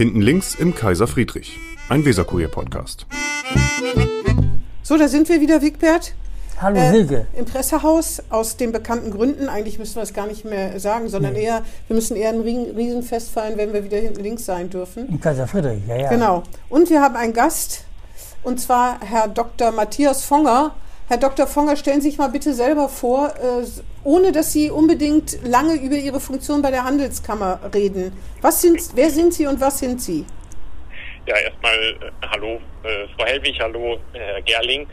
Hinten links im Kaiser Friedrich, ein Weserkurier-Podcast. So, da sind wir wieder, Wigbert. Hallo Äh, Silke. Im Pressehaus aus den bekannten Gründen. Eigentlich müssen wir es gar nicht mehr sagen, sondern eher, wir müssen eher ein Rie- Riesenfest feiern, wenn wir wieder hinten links sein dürfen. Im Kaiser Friedrich, ja, ja. Genau. Und wir haben einen Gast, und zwar Herr Dr. Matthias Fonger. Herr Dr. Fonger, stellen Sie sich mal bitte selber vor, äh, ohne dass Sie unbedingt lange über Ihre Funktion bei der Handelskammer reden. Was sind, wer sind Sie und was sind Sie? Ja, erstmal äh, hallo, äh, Frau Helwig, hallo, Herr Gerling.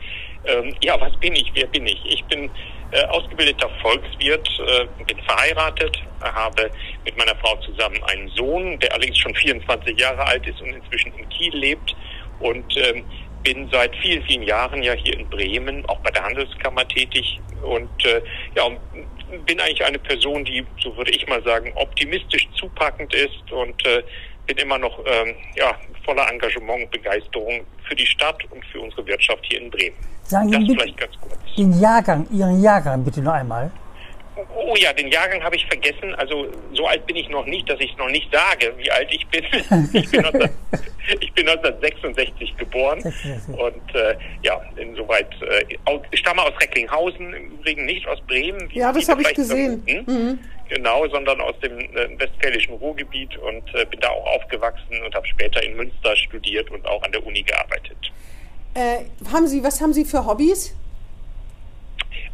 Ähm, ja, was bin ich? Wer bin ich? Ich bin ausgebildeter Volkswirt, bin verheiratet, habe mit meiner Frau zusammen einen Sohn, der allerdings schon 24 Jahre alt ist und inzwischen in Kiel lebt und ähm, bin seit vielen, vielen Jahren ja hier in Bremen, auch bei der Handelskammer tätig und äh, ja, bin eigentlich eine Person, die, so würde ich mal sagen, optimistisch zupackend ist und äh, bin immer noch ähm, ja, voller Engagement und Begeisterung für die Stadt und für unsere Wirtschaft hier in Bremen. Sagen Das vielleicht ganz kurz. den Jahrgang, Ihren Jahrgang bitte noch einmal. Oh ja, den Jahrgang habe ich vergessen. Also so alt bin ich noch nicht, dass ich es noch nicht sage, wie alt ich bin. ich, bin 19, ich bin 1966 geboren 66. und äh, ja, insoweit äh, ich stamme aus Recklinghausen, im Übrigen nicht aus Bremen. Ja, das habe ich gesehen. Mhm. Genau, sondern aus dem äh, westfälischen Ruhrgebiet und äh, bin da auch aufgewachsen und habe später in Münster studiert und auch an der Uni gearbeitet. Äh, haben Sie, was haben Sie für Hobbys?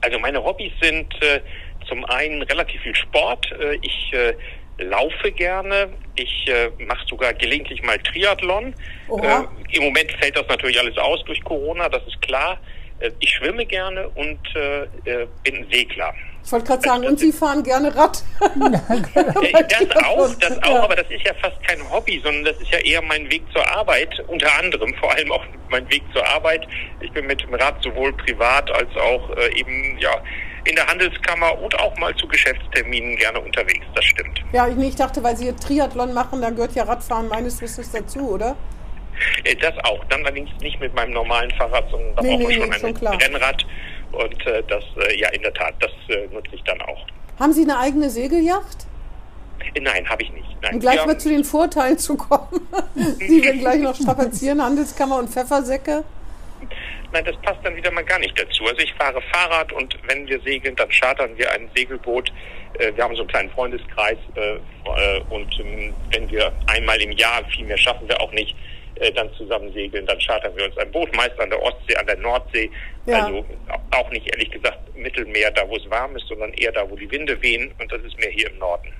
Also meine Hobbys sind äh, zum einen relativ viel Sport. Äh, ich äh, laufe gerne. Ich äh, mache sogar gelegentlich mal Triathlon. Oha. Äh, Im Moment fällt das natürlich alles aus durch Corona, das ist klar. Äh, ich schwimme gerne und bin Segler. Ich wollte gerade sagen, und Sie fahren gerne Rad. Das auch, das auch, Ja. aber das ist ja fast kein Hobby, sondern das ist ja eher mein Weg zur Arbeit, unter anderem vor allem auch mein Weg zur Arbeit. Ich bin mit dem Rad sowohl privat als auch äh, eben ja in der Handelskammer und auch mal zu Geschäftsterminen gerne unterwegs, das stimmt. Ja, ich, ich dachte, weil Sie Triathlon machen, da gehört ja Radfahren meines Wissens dazu, oder? Äh, Das auch, dann allerdings nicht mit meinem normalen Fahrrad, sondern da Nee, braucht man nee, schon nee, ein schon. Rennrad und äh, das, äh, ja in der Tat, das äh, nutze ich dann auch. Haben Sie eine eigene Segelyacht? Äh, Nein, habe ich nicht. Nein, Um gleich wir- mal zu den Vorteilen zu kommen. Sie werden gleich noch strapazieren, Handelskammer und Pfeffersäcke. Nein, das passt dann wieder mal gar nicht dazu. Also ich fahre Fahrrad und wenn wir segeln, dann chartern wir ein Segelboot. Äh, Wir haben so einen kleinen Freundeskreis äh, äh, und ähm, wenn wir einmal im Jahr, viel mehr schaffen wir auch nicht, dann zusammen segeln, dann chartern wir uns ein Boot, meist an der Ostsee, an der Nordsee. Ja. Also auch nicht ehrlich gesagt Mittelmeer, da wo es warm ist, sondern eher da, wo die Winde wehen und das ist mehr hier im Norden.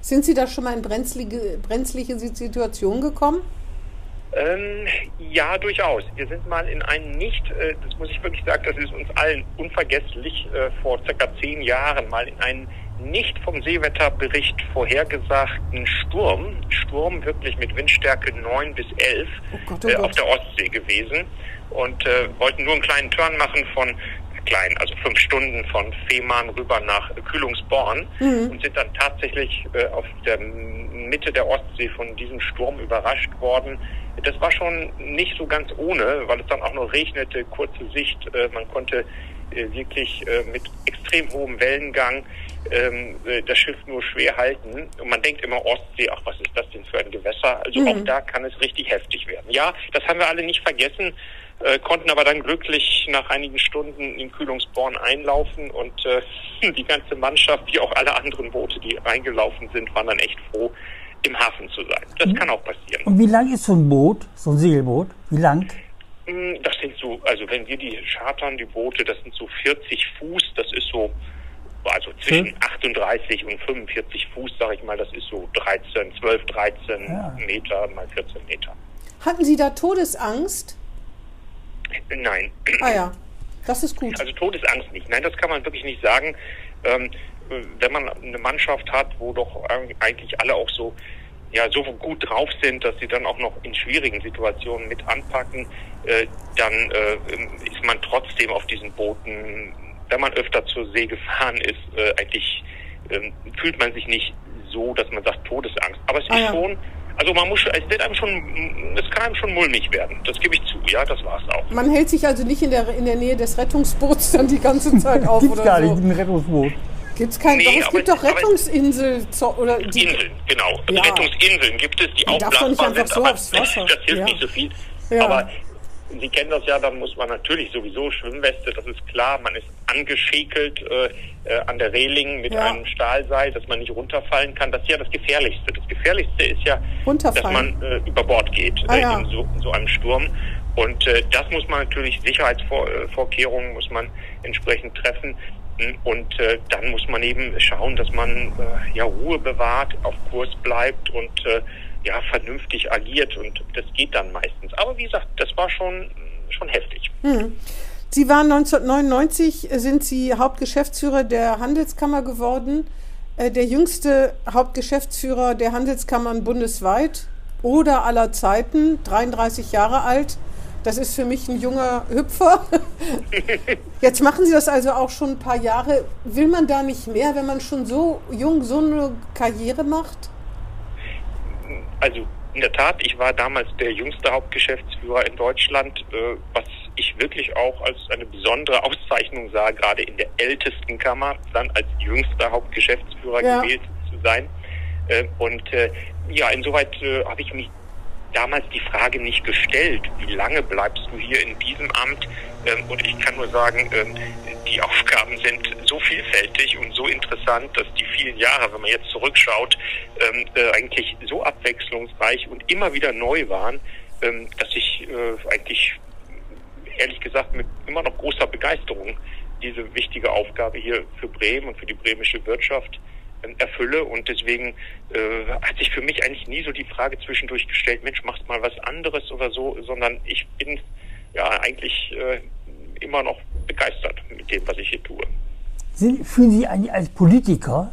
Sind Sie da schon mal in brenzlige, brenzliche Situationen gekommen? Ähm, ja, durchaus. Wir sind mal in einen nicht, äh, das muss ich wirklich sagen, das ist uns allen unvergesslich, äh, vor circa zehn Jahren mal in einen nicht vom Seewetterbericht vorhergesagten Sturm, Sturm wirklich mit Windstärke 9 bis 11 Oh Gott, oh äh, Gott. auf der Ostsee gewesen und äh, wollten nur einen kleinen Turn machen von klein, also fünf Stunden von Fehmarn rüber nach Kühlungsborn Mhm. und sind dann tatsächlich äh, auf der Mitte der Ostsee von diesem Sturm überrascht worden. Das war schon nicht so ganz ohne, weil es dann auch noch regnete, kurze Sicht. Äh, man konnte äh, wirklich äh, mit extrem hohem Wellengang ähm, äh, das Schiff nur schwer halten. Und man denkt immer Ostsee, ach, was ist das denn für ein Gewässer? Also auch da kann es richtig heftig werden. Ja, das haben wir alle nicht vergessen, äh, konnten aber dann glücklich nach einigen Stunden in Kühlungsborn einlaufen und äh, die ganze Mannschaft, wie auch alle anderen Boote, die reingelaufen sind, waren dann echt froh, im Hafen zu sein. Das kann auch passieren. Und wie lang ist so ein Boot, so ein Segelboot? Wie lang? Mm, Das sind so, also wenn wir die chartern, die Boote, das sind so 40 Fuß, das ist so, also zwischen Hm. 38 und 45 Fuß, sag ich mal, das ist so 13, 12, 13 Ja. Meter mal 14 Meter. Hatten Sie da Todesangst? Nein, Ah ja, das ist gut. also Todesangst nicht. Nein, das kann man wirklich nicht sagen. Ähm, wenn man eine Mannschaft hat, wo doch eigentlich alle auch so ja so gut drauf sind, dass sie dann auch noch in schwierigen Situationen mit anpacken, äh, dann äh, ist man trotzdem auf diesen Booten, wenn man öfter zur See gefahren ist, äh, eigentlich ähm, fühlt man sich nicht so, dass man sagt Todesangst. Aber es ist Ah, ja. schon, also man muss, es wird einem schon, es kann einem schon mulmig werden. Das gebe ich zu. Ja, das war's auch. Man hält sich also nicht in der, in der Nähe des Rettungsboots dann die ganze Zeit auf Gibt's oder gar so. nicht, ein Rettungsboot. Gibt's kein, Nee, doch, es gibt es- doch zo- oder die, Inseln, genau. Ja. Rettungsinseln gibt es, die Man auch darf doch nicht einfach sind, so aufs Wasser. das hilft Ja. nicht so viel. Ja. Aber Sie kennen das ja, dann muss man natürlich sowieso Schwimmweste, das ist klar, man ist angeschäkelt äh, äh, an der Reling mit Ja. einem Stahlseil, dass man nicht runterfallen kann. Das ist ja das Gefährlichste. Das Gefährlichste ist ja, dass man äh, über Bord geht Ah, äh, ja. in, so, in so einem Sturm. Und äh, das muss man natürlich, Sicherheitsvorkehrungen muss man entsprechend treffen. Und äh, dann muss man eben schauen, dass man äh, ja Ruhe bewahrt, auf Kurs bleibt und äh, ja vernünftig agiert. Und das geht dann meistens. Aber wie gesagt, das war schon schon heftig. Sie waren 1999, äh, sind Sie Hauptgeschäftsführer der Handelskammer geworden, äh, der jüngste Hauptgeschäftsführer der Handelskammern bundesweit oder aller Zeiten, 33 Jahre alt. Das ist für mich ein junger Hüpfer. Jetzt machen Sie das also auch schon ein paar Jahre. Will man da nicht mehr, wenn man schon so jung so eine Karriere macht? Also in der Tat, ich war damals der jüngste Hauptgeschäftsführer in Deutschland, äh, was ich wirklich auch als eine besondere Auszeichnung sah, gerade in der ältesten Kammer dann als jüngster Hauptgeschäftsführer Ja. gewählt zu sein. Äh, und äh, ja, insoweit habe ich mich damals die Frage nicht gestellt, wie lange bleibst du hier in diesem Amt? Ähm, und ich kann nur sagen, ähm, die Aufgaben sind so vielfältig und so interessant, dass die vielen Jahre, wenn man jetzt zurückschaut, ähm, äh, eigentlich so abwechslungsreich und immer wieder neu waren, dass ich äh, eigentlich ehrlich gesagt mit immer noch großer Begeisterung diese wichtige Aufgabe hier für Bremen und für die bremische Wirtschaft erfülle und deswegen äh, hat sich für mich eigentlich nie so die Frage zwischendurch gestellt, Mensch, machst mal was anderes oder so, sondern ich bin ja eigentlich äh, immer noch begeistert mit dem, was ich hier tue. Sind, fühlen Sie eigentlich als Politiker?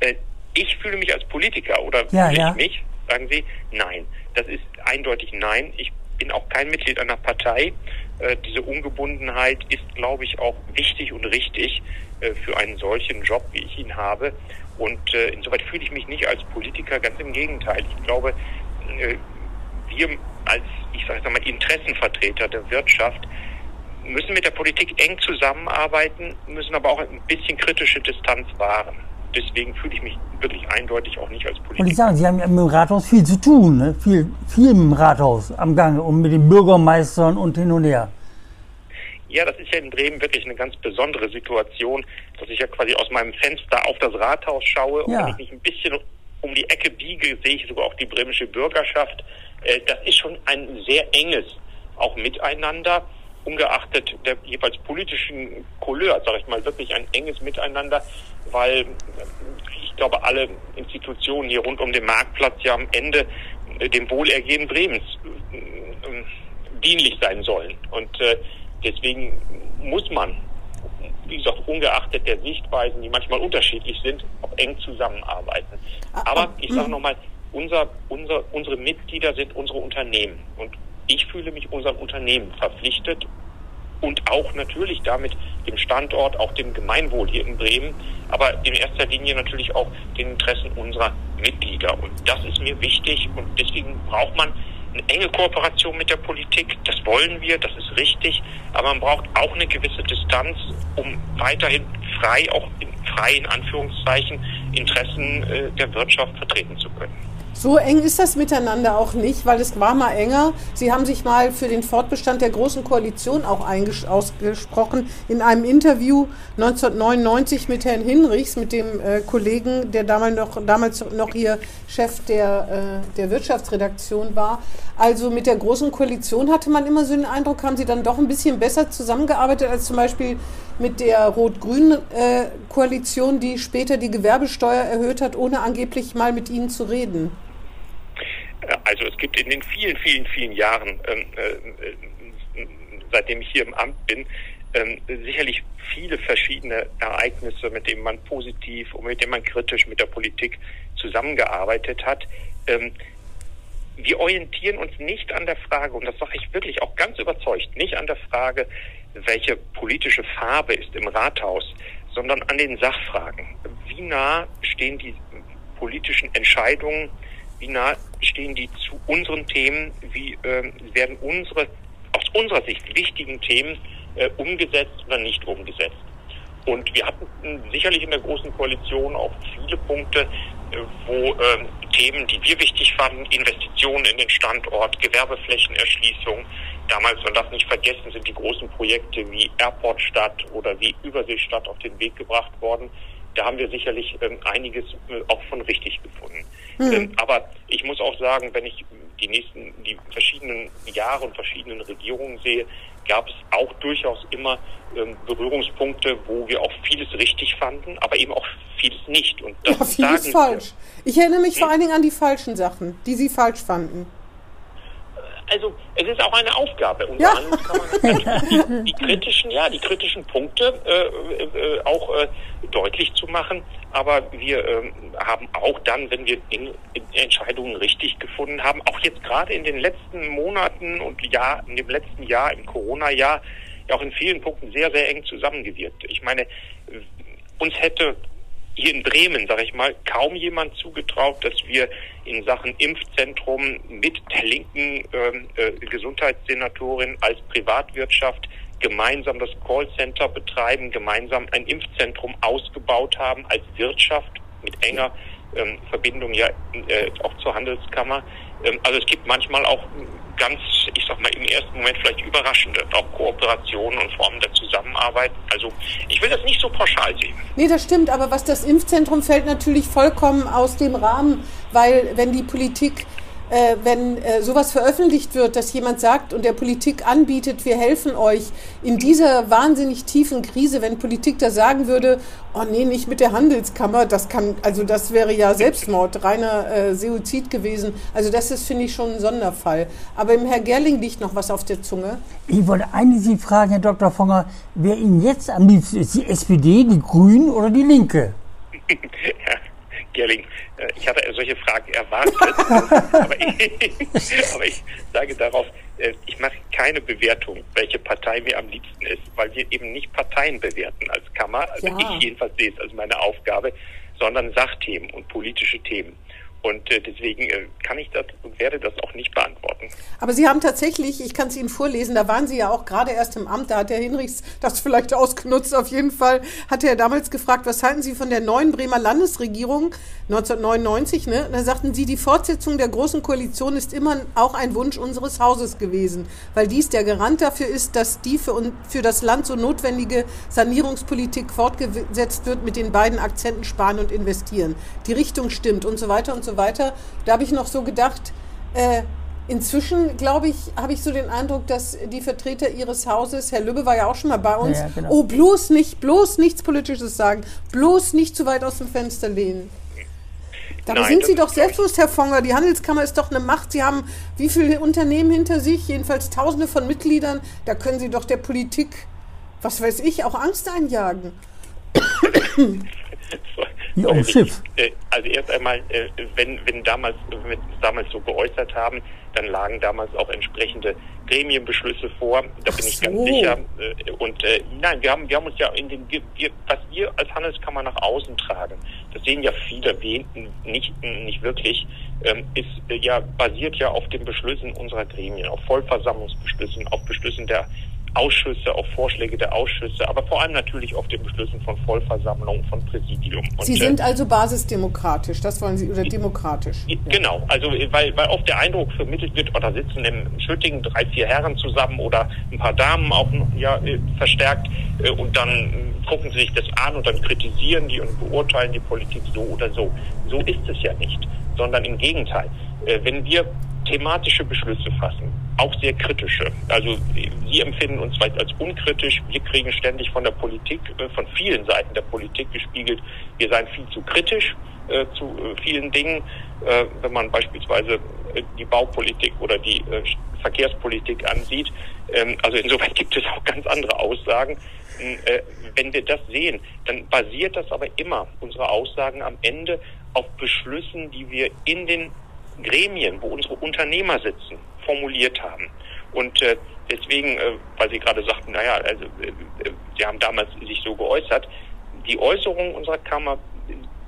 Äh, ich fühle mich als Politiker oder Ja, ja. ich mich? Sagen Sie, nein. Das ist eindeutig nein. Ich bin auch kein Mitglied einer Partei. Äh, diese Ungebundenheit ist, glaube ich, auch wichtig und richtig äh, für einen solchen Job, wie ich ihn habe. Und äh, insoweit fühle ich mich nicht als Politiker, ganz im Gegenteil. Ich glaube, äh, wir als, ich sage mal, Interessenvertreter der Wirtschaft müssen mit der Politik eng zusammenarbeiten, müssen aber auch ein bisschen kritische Distanz wahren. Deswegen fühle ich mich wirklich eindeutig auch nicht als Und ich Politiker. sagen, Sie haben ja mit dem Rathaus viel zu tun, ne? viel, viel im Rathaus am Gange und mit den Bürgermeistern und hin und her. Ja, das ist ja in Bremen wirklich eine ganz besondere Situation, dass ich ja quasi aus meinem Fenster auf das Rathaus schaue und Ja. wenn ich mich ein bisschen um die Ecke biege, sehe ich sogar auch die bremische Bürgerschaft. Äh, Das ist schon ein sehr enges auch Miteinander, ungeachtet der jeweils politischen Couleur, sage ich mal, wirklich ein enges Miteinander, weil äh, ich glaube, alle Institutionen hier rund um den Marktplatz ja am Ende äh, dem Wohlergehen Bremens äh, äh, dienlich sein sollen. Und äh, deswegen muss man, wie gesagt, ungeachtet der Sichtweisen, die manchmal unterschiedlich sind, auch eng zusammenarbeiten. Aber ich sage nochmal, unser, unser, unsere Mitglieder sind unsere Unternehmen. Und ich fühle mich unserem Unternehmen verpflichtet und auch natürlich damit dem Standort, auch dem Gemeinwohl hier in Bremen, aber in erster Linie natürlich auch den Interessen unserer Mitglieder. Und das ist mir wichtig und deswegen braucht man eine enge Kooperation mit der Politik. Das wollen wir, das ist richtig, aber man braucht auch eine gewisse Distanz, um weiterhin frei, auch in freien Anführungszeichen, Interessen äh, der Wirtschaft vertreten zu können. So eng ist das miteinander auch nicht, weil es war mal enger. Sie haben sich mal für den Fortbestand der Großen Koalition auch ausgesprochen in einem Interview 1999 mit Herrn Hinrichs, mit dem äh, Kollegen, der damals noch, damals noch hier Chef der, äh, der Wirtschaftsredaktion war. Also mit der Großen Koalition hatte man immer so den Eindruck, haben Sie dann doch ein bisschen besser zusammengearbeitet als zum Beispiel mit der rot-grünen äh, Koalition, die später die Gewerbesteuer erhöht hat, ohne angeblich mal mit Ihnen zu reden. Äh, Also es gibt in den vielen, vielen, vielen Jahren, ähm, äh, seitdem ich hier im Amt bin, ähm, sicherlich viele verschiedene Ereignisse, mit denen man positiv und mit denen man kritisch mit der Politik zusammengearbeitet hat. Ähm, wir orientieren uns nicht an der Frage, und das sage ich wirklich auch ganz überzeugt, nicht an der Frage, welche politische Farbe ist im Rathaus, sondern an den Sachfragen. Wie nah stehen die politischen Entscheidungen, wie nah stehen die zu unseren Themen, wie ähm, werden unsere aus unserer Sicht wichtigen Themen äh, umgesetzt oder nicht umgesetzt. Und wir hatten sicherlich in der Großen Koalition auch viele Punkte, äh, wo äh, Themen, die wir wichtig fanden, Investitionen in den Standort, Gewerbeflächenerschließung, damals, man darf nicht vergessen, sind die großen Projekte wie Airportstadt oder wie Überseestadt auf den Weg gebracht worden. Da haben wir sicherlich ähm, einiges äh, auch von richtig gefunden. Mhm. Ähm, aber ich muss auch sagen, wenn ich die nächsten, die verschiedenen Jahre und verschiedenen Regierungen sehe, gab es auch durchaus immer ähm, Berührungspunkte, wo wir auch vieles richtig fanden, aber eben auch vieles nicht. Und das ja, vieles falsch. Wir. Ich erinnere mich hm? vor allen Dingen an die falschen Sachen, die Sie falsch fanden also es ist auch eine Aufgabe. Unter ja. anderem kann man die, die, kritischen, ja, die kritischen Punkte äh, äh, auch äh, deutlich zu machen. Aber wir äh, haben auch dann, wenn wir in, in Entscheidungen richtig gefunden haben, auch jetzt gerade in den letzten Monaten und Jahr, in dem letzten Jahr, im Corona-Jahr, ja auch in vielen Punkten sehr, sehr eng zusammengewirkt. Ich meine, uns hätte hier in Bremen, sage ich mal, kaum jemand zugetraut, dass wir in Sachen Impfzentrum mit der linken ähm, äh, Gesundheitssenatorin als Privatwirtschaft gemeinsam das Callcenter betreiben, gemeinsam ein Impfzentrum ausgebaut haben als Wirtschaft mit enger ähm, Verbindung ja äh, auch zur Handelskammer. Ähm, also es gibt manchmal auch ganz, ich sag mal, im ersten Moment vielleicht überraschende, auch Kooperationen und Formen der Zusammenarbeit. Also ich will das nicht so pauschal sehen. Nee, das stimmt, aber was das Impfzentrum fällt natürlich vollkommen aus dem Rahmen, weil wenn die Politik äh, wenn äh, sowas veröffentlicht wird, dass jemand sagt und der Politik anbietet, wir helfen euch in dieser wahnsinnig tiefen Krise, wenn Politik da sagen würde, oh nee, nicht mit der Handelskammer, das kann, also das wäre ja Selbstmord, reiner äh, Suizid gewesen. Also das ist, finde ich, schon ein Sonderfall. Aber im Herr Gerling liegt noch was auf der Zunge. Ich wollte eigentlich Sie fragen, Herr Dr. Fonger, wer Ihnen jetzt am liebsten ist, die SPD, die Grünen oder die Linke? Gerling, äh, ich hatte solche Fragen erwartet, aber, ich, aber, ich, sage darauf, äh, ich mache keine Bewertung, welche Partei mir am liebsten ist, weil wir eben nicht Parteien bewerten als Kammer, also ja. ich jedenfalls sehe es als meine Aufgabe, sondern Sachthemen und politische Themen. Und äh, deswegen äh, kann ich das und werde das auch nicht beantworten. Aber Sie haben tatsächlich, ich kann es Ihnen vorlesen, da waren Sie ja auch gerade erst im Amt, da hat Herr Hinrichs das vielleicht ausgenutzt. Auf jeden Fall hat er damals gefragt, was halten Sie von der neuen Bremer Landesregierung 1999? Ne? Da sagten Sie, die Fortsetzung der Großen Koalition ist immer auch ein Wunsch unseres Hauses gewesen, weil dies der Garant dafür ist, dass die für, für das Land so notwendige Sanierungspolitik fortgesetzt wird mit den beiden Akzenten Sparen und Investieren. Die Richtung stimmt und so weiter und so weiter. Da habe ich noch so gedacht, äh, Inzwischen, glaube ich, habe ich so den Eindruck, dass die Vertreter ihres Hauses, Herr Lübbe war ja auch schon mal bei uns, ja, genau. oh, bloß nicht, bloß nichts Politisches sagen, bloß nicht zu weit aus dem Fenster lehnen. Dabei Nein, sind Sie doch selbstbewusst, Herr Fonger. Die Handelskammer ist doch eine Macht. Sie haben wie viele Unternehmen hinter sich? Jedenfalls Tausende von Mitgliedern. Da können Sie doch der Politik, was weiß ich, auch Angst einjagen. Wie auf dem Schiff. Äh, also erst einmal, äh, wenn, wenn damals, wenn wir damals so geäußert haben, dann lagen damals auch entsprechende Gremienbeschlüsse vor. Da bin ich so. ganz sicher. Äh, und äh, nein, wir haben, wir haben uns ja in den, wir, was wir als Handelskammer nach außen tragen, das sehen ja viele nicht, nicht wirklich, ähm, ist ja basiert ja auf den Beschlüssen unserer Gremien, auf Vollversammlungsbeschlüssen, auf Beschlüssen der Ausschüsse, auf Vorschläge der Ausschüsse, aber vor allem natürlich auf den Beschlüssen von Vollversammlungen, von Präsidium. Und Sie sind äh, also basisdemokratisch, das wollen Sie, oder demokratisch? Genau, also weil, weil oft der Eindruck vermittelt wird, oder sitzen im Schüttingen drei, vier Herren zusammen oder ein paar Damen auch ja, äh, verstärkt äh, und dann gucken sie sich das an und dann kritisieren die und beurteilen die Politik so oder so. So ist es ja nicht, sondern im Gegenteil. Wenn wir thematische Beschlüsse fassen, auch sehr kritische. Also Sie empfinden uns vielleicht als unkritisch. Wir kriegen ständig von der Politik, äh, von vielen Seiten der Politik gespiegelt, wir seien viel zu kritisch äh, zu äh, vielen Dingen. Wenn man beispielsweise die Baupolitik oder die Verkehrspolitik ansieht. Ähm, also insoweit gibt es auch ganz andere Aussagen. wenn wir das sehen, dann basiert das aber immer, unsere Aussagen am Ende, auf Beschlüssen, die wir in den Gremien, wo unsere Unternehmer sitzen, formuliert haben. Und äh, deswegen, äh, weil Sie gerade sagten, naja, also äh, äh, Sie haben damals sich so geäußert, die Äußerungen unserer Kammer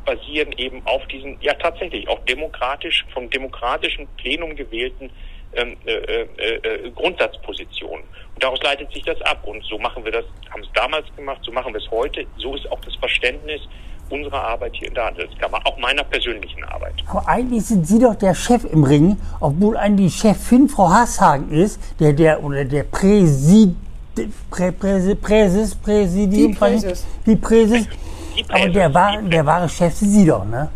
basieren eben auf diesen, ja tatsächlich auch demokratisch, vom demokratischen Plenum gewählten ähm, äh, äh, äh, Grundsatzpositionen. Und daraus leitet sich das ab. Und so machen wir das, haben es damals gemacht, so machen wir es heute. So ist auch das Verständnis unserer Arbeit hier in der Handelskammer, auch meiner persönlichen Arbeit. Aber eigentlich sind Sie doch der Chef im Ring, obwohl eigentlich die Chefin Frau Hasshagen ist, der, der, oder der Präsid, Prä, Präsis, Präsis, Präsidium, Die Präsis. die Präsis. Die Aber Präses, der, war, der wahre Chef sind Sie doch, ne?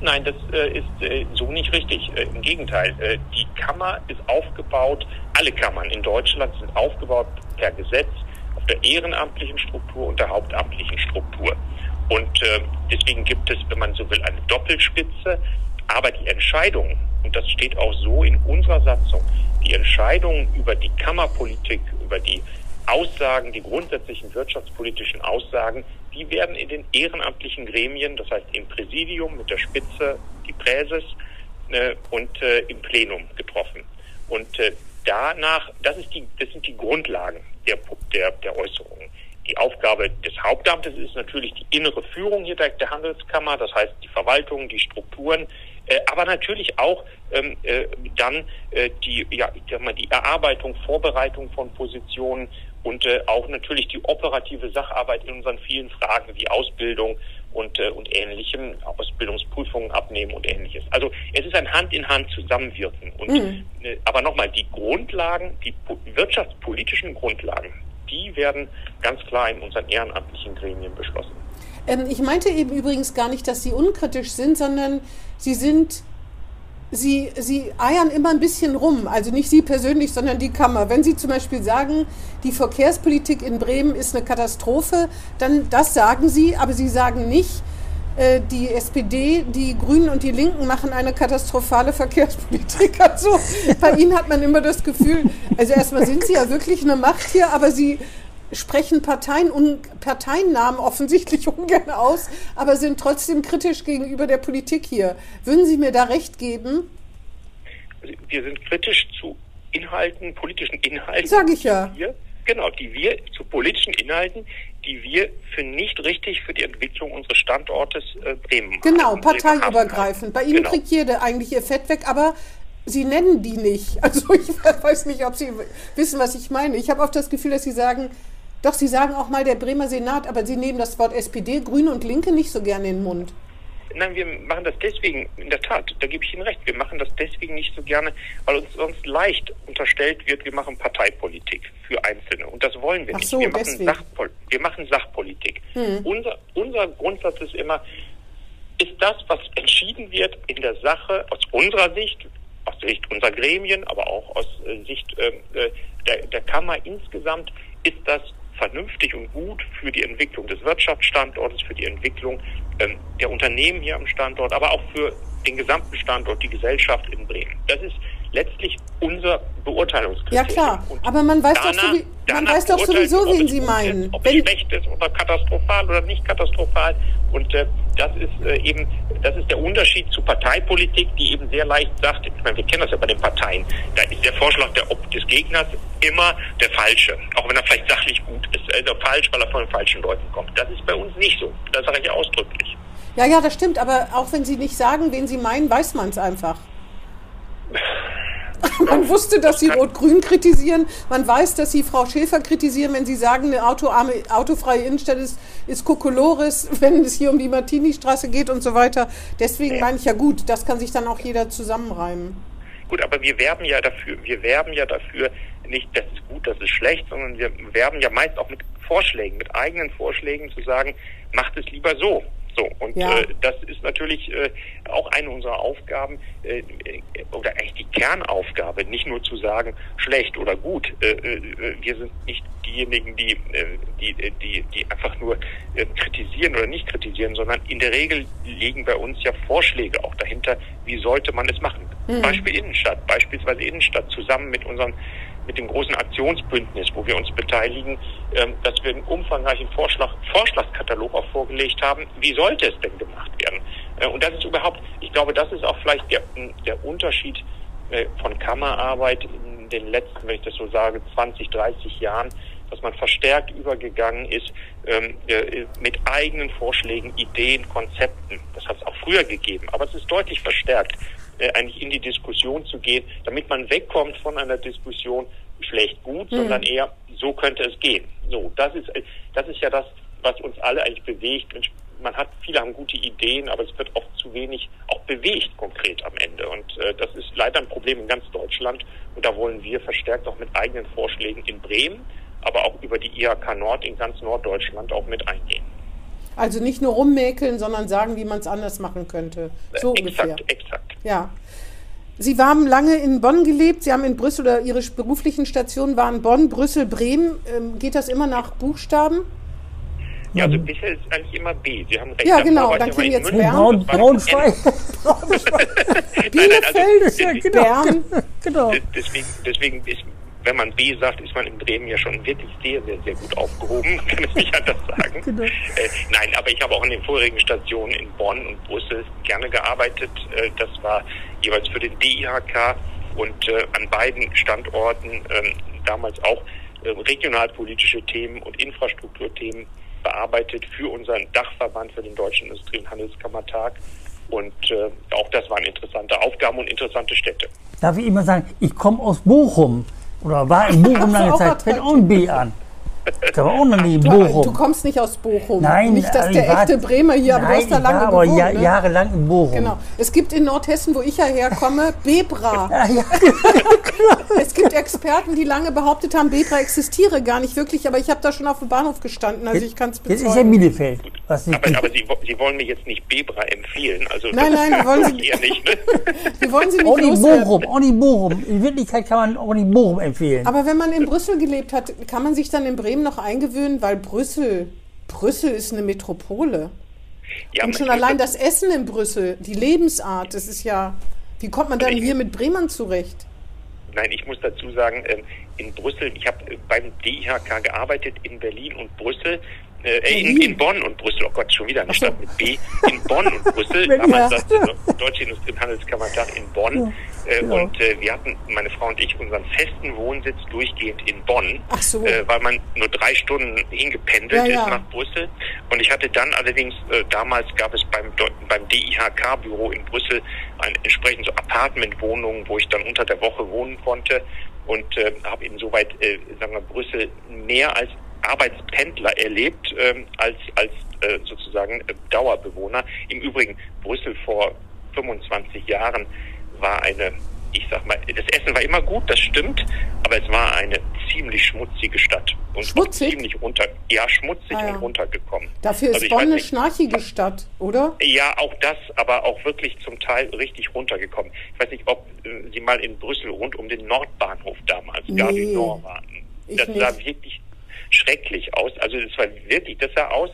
Nein, das äh, ist äh, so nicht richtig. Äh, Im Gegenteil, äh, die Kammer ist aufgebaut, alle Kammern in Deutschland sind aufgebaut per Gesetz auf der ehrenamtlichen Struktur und der hauptamtlichen Struktur. Und äh, deswegen gibt es, wenn man so will, eine Doppelspitze. Aber die Entscheidung, und das steht auch so in unserer Satzung, die Entscheidung über die Kammerpolitik, über die Aussagen, die grundsätzlichen wirtschaftspolitischen Aussagen, die werden in den ehrenamtlichen Gremien, das heißt im Präsidium mit der Spitze, die Präses äh, und äh, im Plenum getroffen. Und äh, danach, das, ist die, das sind die Grundlagen der, der, der Äußerungen. Die Aufgabe des Hauptamtes ist natürlich die innere Führung hier der, der Handelskammer, das heißt die Verwaltung, die Strukturen, äh, aber natürlich auch ähm, äh, dann äh, die, ja, ich sag mal, die Erarbeitung, Vorbereitung von Positionen und äh, auch natürlich die operative Sacharbeit in unseren vielen Fragen wie Ausbildung und, äh, und ähnlichem, Ausbildungsprüfungen abnehmen und ähnliches. Also es ist ein Hand in Hand zusammenwirken. Und, Mhm. äh, aber nochmal, die Grundlagen, die po- wirtschaftspolitischen Grundlagen, die werden ganz klar in unseren ehrenamtlichen Gremien beschlossen. Ähm, ich meinte eben übrigens gar nicht, dass Sie unkritisch sind, sondern Sie sind, Sie, Sie eiern immer ein bisschen rum. Also nicht Sie persönlich, sondern die Kammer. Wenn Sie zum Beispiel sagen, die Verkehrspolitik in Bremen ist eine Katastrophe, dann das sagen Sie, aber Sie sagen nicht, die SPD, die Grünen und die Linken machen eine katastrophale Verkehrspolitik. Also bei Ihnen hat man immer das Gefühl, also erstmal sind Sie ja wirklich eine Macht hier, aber Sie sprechen Parteien un Parteiennamen offensichtlich ungern aus, aber sind trotzdem kritisch gegenüber der Politik hier. Würden Sie mir da recht geben? Wir sind kritisch zu Inhalten, politischen Inhalten. Sag ich ja. Die wir, genau, die wir zu politischen Inhalten, die wir für nicht richtig für die Entwicklung unseres Standortes äh, Bremen Genau, parteiübergreifend. Bei Ihnen Genau. kriegt jeder eigentlich ihr Fett weg, aber Sie nennen die nicht. Also ich weiß nicht, ob Sie wissen, was ich meine. Ich habe oft das Gefühl, dass Sie sagen, doch, Sie sagen auch mal der Bremer Senat, aber Sie nehmen das Wort SPD, Grüne und Linke nicht so gerne in den Mund. Nein, wir machen das deswegen, in der Tat, da gebe ich Ihnen recht, wir machen das deswegen nicht so gerne, weil uns sonst leicht unterstellt wird, wir machen Parteipolitik für Einzelne. Und das wollen wir Ach nicht. so, wir, machen. Sachpol wir machen Sachpolitik. Unser, unser Grundsatz ist immer, ist das, was entschieden wird in der Sache aus unserer Sicht, aus Sicht unserer Gremien, aber auch aus äh, Sicht ähm, äh, der, der Kammer insgesamt, ist das vernünftig und gut für die Entwicklung des Wirtschaftsstandortes, für die Entwicklung ähm, der Unternehmen hier am Standort, aber auch für den gesamten Standort, die Gesellschaft in Bremen. Das ist letztlich unser Beurteilungskriterium. Ja klar, Und aber man weiß doch, danach- sowie- man danach weiß doch sowieso, wen Sie meinen. Ist, ob Wenn- es schlecht ist oder katastrophal oder nicht katastrophal. Und äh, das ist äh, eben, das ist der Unterschied zu Parteipolitik, die eben sehr leicht sagt, ich meine, wir kennen das ja bei den Parteien, da ist der Vorschlag der, Ob- des Gegners immer der falsche, auch wenn er vielleicht sachlich gut ist. Also falsch, weil er von den falschen Leuten kommt. Das ist bei uns nicht so. Das sage ich ausdrücklich. Ja, ja, das stimmt, aber auch wenn Sie nicht sagen, wen Sie meinen, weiß man es einfach. Man wusste, dass Sie Rot-Grün kritisieren. Man weiß, dass Sie Frau Schäfer kritisieren, wenn Sie sagen, eine autoarme, autofreie Innenstadt ist, ist Kokolores, wenn es hier um die Martini-Straße geht und so weiter. Deswegen meine ich ja gut, das kann sich dann auch jeder zusammenreimen. Gut, aber wir werben ja dafür, wir werben ja dafür nicht, das ist gut, das ist schlecht, sondern wir werben ja meist auch mit Vorschlägen, mit eigenen Vorschlägen zu sagen, macht es lieber so. So, und Ja. äh, das ist natürlich äh, auch eine unserer Aufgaben, äh, oder eigentlich die Kernaufgabe, nicht nur zu sagen, schlecht oder gut. Äh, äh, wir sind nicht diejenigen, die, äh, die, äh, die, die einfach nur äh, kritisieren oder nicht kritisieren, sondern in der Regel liegen bei uns ja Vorschläge auch dahinter, wie sollte man es machen. Beispiel Innenstadt, beispielsweise Innenstadt zusammen mit unseren mit dem großen Aktionsbündnis, wo wir uns beteiligen, ähm, dass wir einen umfangreichen Vorschlag, Vorschlagskatalog auch vorgelegt haben. Wie sollte es denn gemacht werden? Äh, und das ist überhaupt, ich glaube, das ist auch vielleicht der, der Unterschied äh, von Kammerarbeit in den letzten, wenn ich das so sage, 20, 30 Jahren dass man verstärkt übergegangen ist ähm, äh, mit eigenen Vorschlägen, Ideen, Konzepten. Das hat es auch früher gegeben, aber es ist deutlich verstärkt, äh, eigentlich in die Diskussion zu gehen, damit man wegkommt von einer Diskussion schlecht gut, mhm. sondern eher so könnte es gehen. So, das ist das ist ja das, was uns alle eigentlich bewegt. Man hat viele haben gute Ideen, aber es wird oft zu wenig auch bewegt konkret am Ende. Und äh, das ist leider ein Problem in ganz Deutschland. Und da wollen wir verstärkt auch mit eigenen Vorschlägen in Bremen, aber auch über die IHK Nord in ganz Norddeutschland auch mit eingehen. Also nicht nur rummäkeln, sondern sagen, wie man es anders machen könnte. So exakt, ungefähr. Exakt. Ja. Sie haben lange in Bonn gelebt, Sie haben in Brüssel oder Ihre beruflichen Stationen waren Bonn, Brüssel, Bremen. Ähm, geht das immer nach Buchstaben? Ja, also bisher ist eigentlich immer B. Sie haben recht. Ja, genau, dann kriegen wir jetzt Bern. Braun, Braunschweig. Bielefeld, ja, genau, Bern. Genau. Deswegen, deswegen ist, wenn man B sagt, ist man in Bremen ja schon wirklich sehr, sehr, sehr gut aufgehoben, kann ich nicht anders sagen. Genau. Äh, nein, aber ich habe auch in den vorigen Stationen in Bonn und Brüssel gerne gearbeitet. Äh, das war jeweils für den DIHK und äh, an beiden Standorten äh, damals auch äh, regionalpolitische Themen und Infrastrukturthemen bearbeitet für unseren Dachverband für den Deutschen Industrie- und Handelskammertag. Und äh, auch das waren interessante Aufgaben und interessante Städte. Darf ich immer sagen, ich komme aus Bochum oder war in Bochum lange Zeit, fängt auch ein B an. Das war auch noch nie in Du, Bochum. du kommst nicht aus Bochum. Nein, nicht, dass der ich war- echte Bremer hier, aber du Nein, hast da ich lange war aber gewohnt. ja, ne? jahrelang in Bochum. Genau. Es gibt in Nordhessen, wo ich ja herkomme, Bebra. Ja, ja, Es gibt Experten, die lange behauptet haben, Bebra existiere gar nicht wirklich, aber ich habe da schon auf dem Bahnhof gestanden, also ich kann es Jetzt ist ja bezeugen. Bielefeld. Was Aber, aber Sie, Sie wollen mir jetzt nicht Bebra empfehlen. Also Nein, nein, wir wollen Sie- nicht. Ne? Wir wollen sie nicht loswerden. Bochum, auch nicht Bochum. In Wirklichkeit kann man auch nicht Bochum empfehlen. Aber wenn man in Brüssel gelebt hat, kann man sich dann in Bremen noch eingewöhnen, weil Brüssel, Brüssel ist eine Metropole. Ja, Und schon allein das Essen in Brüssel, die Lebensart, das ist ja, wie kommt man dann hier mit Bremern zurecht? Nein, ich muss dazu sagen, ähm, in Brüssel, ich habe äh, beim DIHK gearbeitet in Berlin und Brüssel. Äh, in, in Bonn und Brüssel, oh Gott, schon wieder eine so. Stadt mit B. In Bonn und Brüssel, damals ja. das äh, Deutsche Industrie- und Handelskammertag in Bonn. Äh, genau. Und äh, wir hatten, meine Frau und ich, unseren festen Wohnsitz durchgehend in Bonn, Ach so. äh, weil man nur drei Stunden hingependelt Ja, ja. ist nach Brüssel. Und ich hatte dann allerdings, äh, damals gab es beim, beim DIHK-Büro in Brüssel ein entsprechend so Apartmentwohnungen, wo ich dann unter der Woche wohnen konnte und äh, habe insoweit, äh, sagen wir, Brüssel mehr als Arbeitspendler erlebt ähm, als als äh, sozusagen äh, Dauerbewohner. Im Übrigen Brüssel vor 25 Jahren war eine, ich sag mal, das Essen war immer gut, das stimmt, aber es war eine ziemlich schmutzige Stadt und Schmutzig? ziemlich runter, ja schmutzig Ah, ja. und runtergekommen. Dafür ist Also Bonn eine schnarchige Stadt, oder? ja, auch das, aber auch wirklich zum Teil richtig runtergekommen. Ich weiß nicht, ob äh, Sie mal in Brüssel rund um den Nordbahnhof damals, Nee, Gare du Nord waren. Das sah wirklich schrecklich aus. Also es war wirklich, das sah aus,